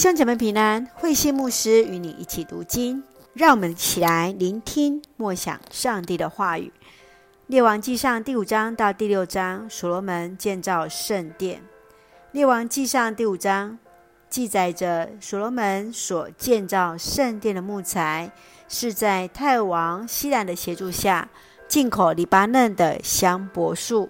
兄姐妹平安，慧馨牧师与你一起读经，让我们一起来聆听默想上帝的话语。列王记上第五章到第六章，所罗门建造圣殿。列王记上第五章记载着所罗门所建造圣殿的木材，是在太王希兰的协助下进口黎巴嫩的香柏树。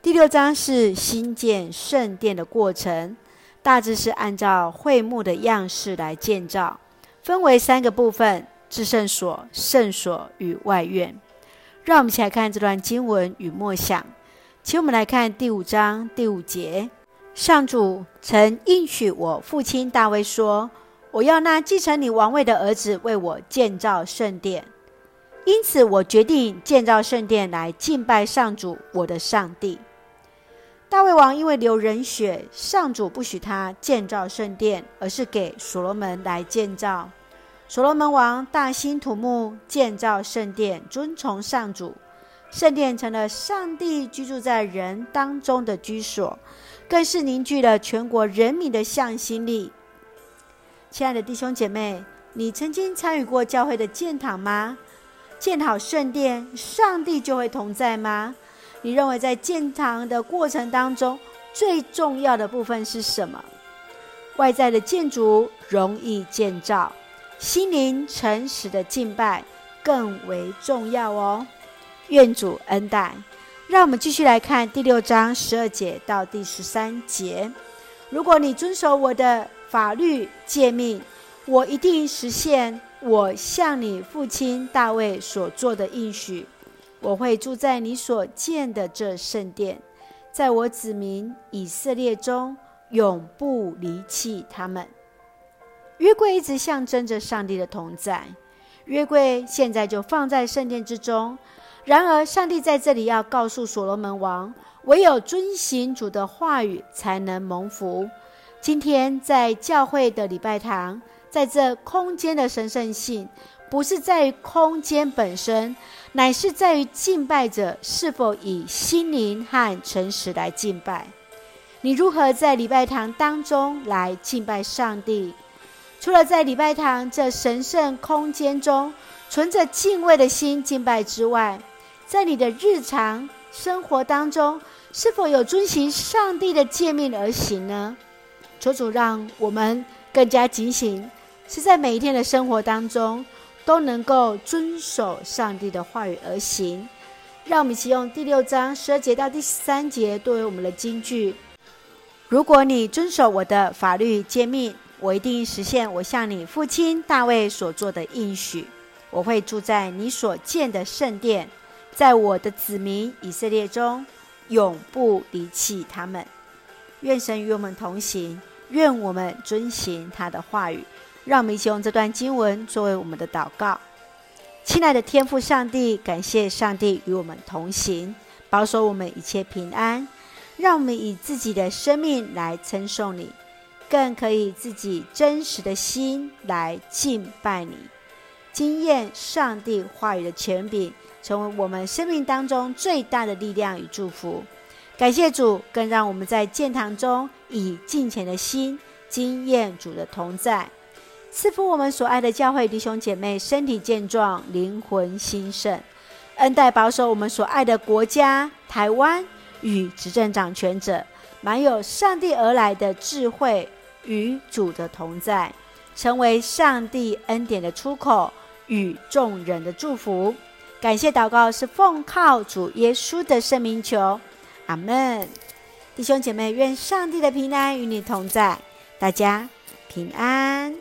第六章是新建圣殿的过程。大致是按照会幕的样式来建造，分为三个部分：至圣所、圣所与外院。让我们一起来看这段经文与默想。请我们来看第五章第五节：上主曾应许我父亲大卫说：“我要那继承你王位的儿子为我建造圣殿。”因此，我决定建造圣殿来敬拜上主，我的上帝。大卫王因为流人血，上主不许他建造圣殿，而是给所罗门来建造。所罗门王大兴土木建造圣殿，遵从上主，圣殿成了上帝居住在人当中的居所，更是凝聚了全国人民的向心力。亲爱的弟兄姐妹，你曾经参与过教会的建堂吗？建好圣殿，上帝就会同在吗？你认为在建堂的过程当中，最重要的部分是什么？外在的建筑容易建造，心灵诚实的敬拜更为重要哦。愿主恩待。让我们继续来看第六章十二节到第十三节。如果你遵守我的法律诫命，我一定实现我向你父亲大卫所做的应许。我会住在你所建的这圣殿，在我子民以色列中永不离弃他们。约柜一直象征着上帝的同在，约柜现在就放在圣殿之中。然而，上帝在这里要告诉所罗门王，唯有遵行主的话语，才能蒙福。今天在教会的礼拜堂，在这空间的神圣性。不是在于空间本身，乃是在于敬拜者是否以心灵和诚实来敬拜。你如何在礼拜堂当中来敬拜上帝？除了在礼拜堂这神圣空间中存着敬畏的心敬拜之外，在你的日常生活当中，是否有遵循上帝的诫命而行呢？求主让我们更加警醒，是在每一天的生活当中。都能够遵守上帝的话语而行。让我们一起用第六章十二节到第十三节作为我们的金句。如果你遵守我的法律诫命，我一定实现我向你父亲大卫所做的应许。我会住在你所建的圣殿，在我的子民以色列中，永不离弃他们。愿神与我们同行，愿我们遵行他的话语。让我们一起用这段经文作为我们的祷告。亲爱的天父上帝，感谢上帝与我们同行，保守我们一切平安。让我们以自己的生命来称颂你，更可以自己真实的心来敬拜你，经验上帝话语的权柄，成为我们生命当中最大的力量与祝福。感谢主，更让我们在建堂中以敬虔的心经验主的同在。赐福我们所爱的教会弟兄姐妹身体健壮，灵魂兴盛，恩待保守我们所爱的国家台湾与执政掌权者，满有上帝而来的智慧与主的同在，成为上帝恩典的出口与众人的祝福。感谢祷告是奉靠主耶稣的圣名求，阿门。弟兄姐妹，愿上帝的平安与你同在，大家平安。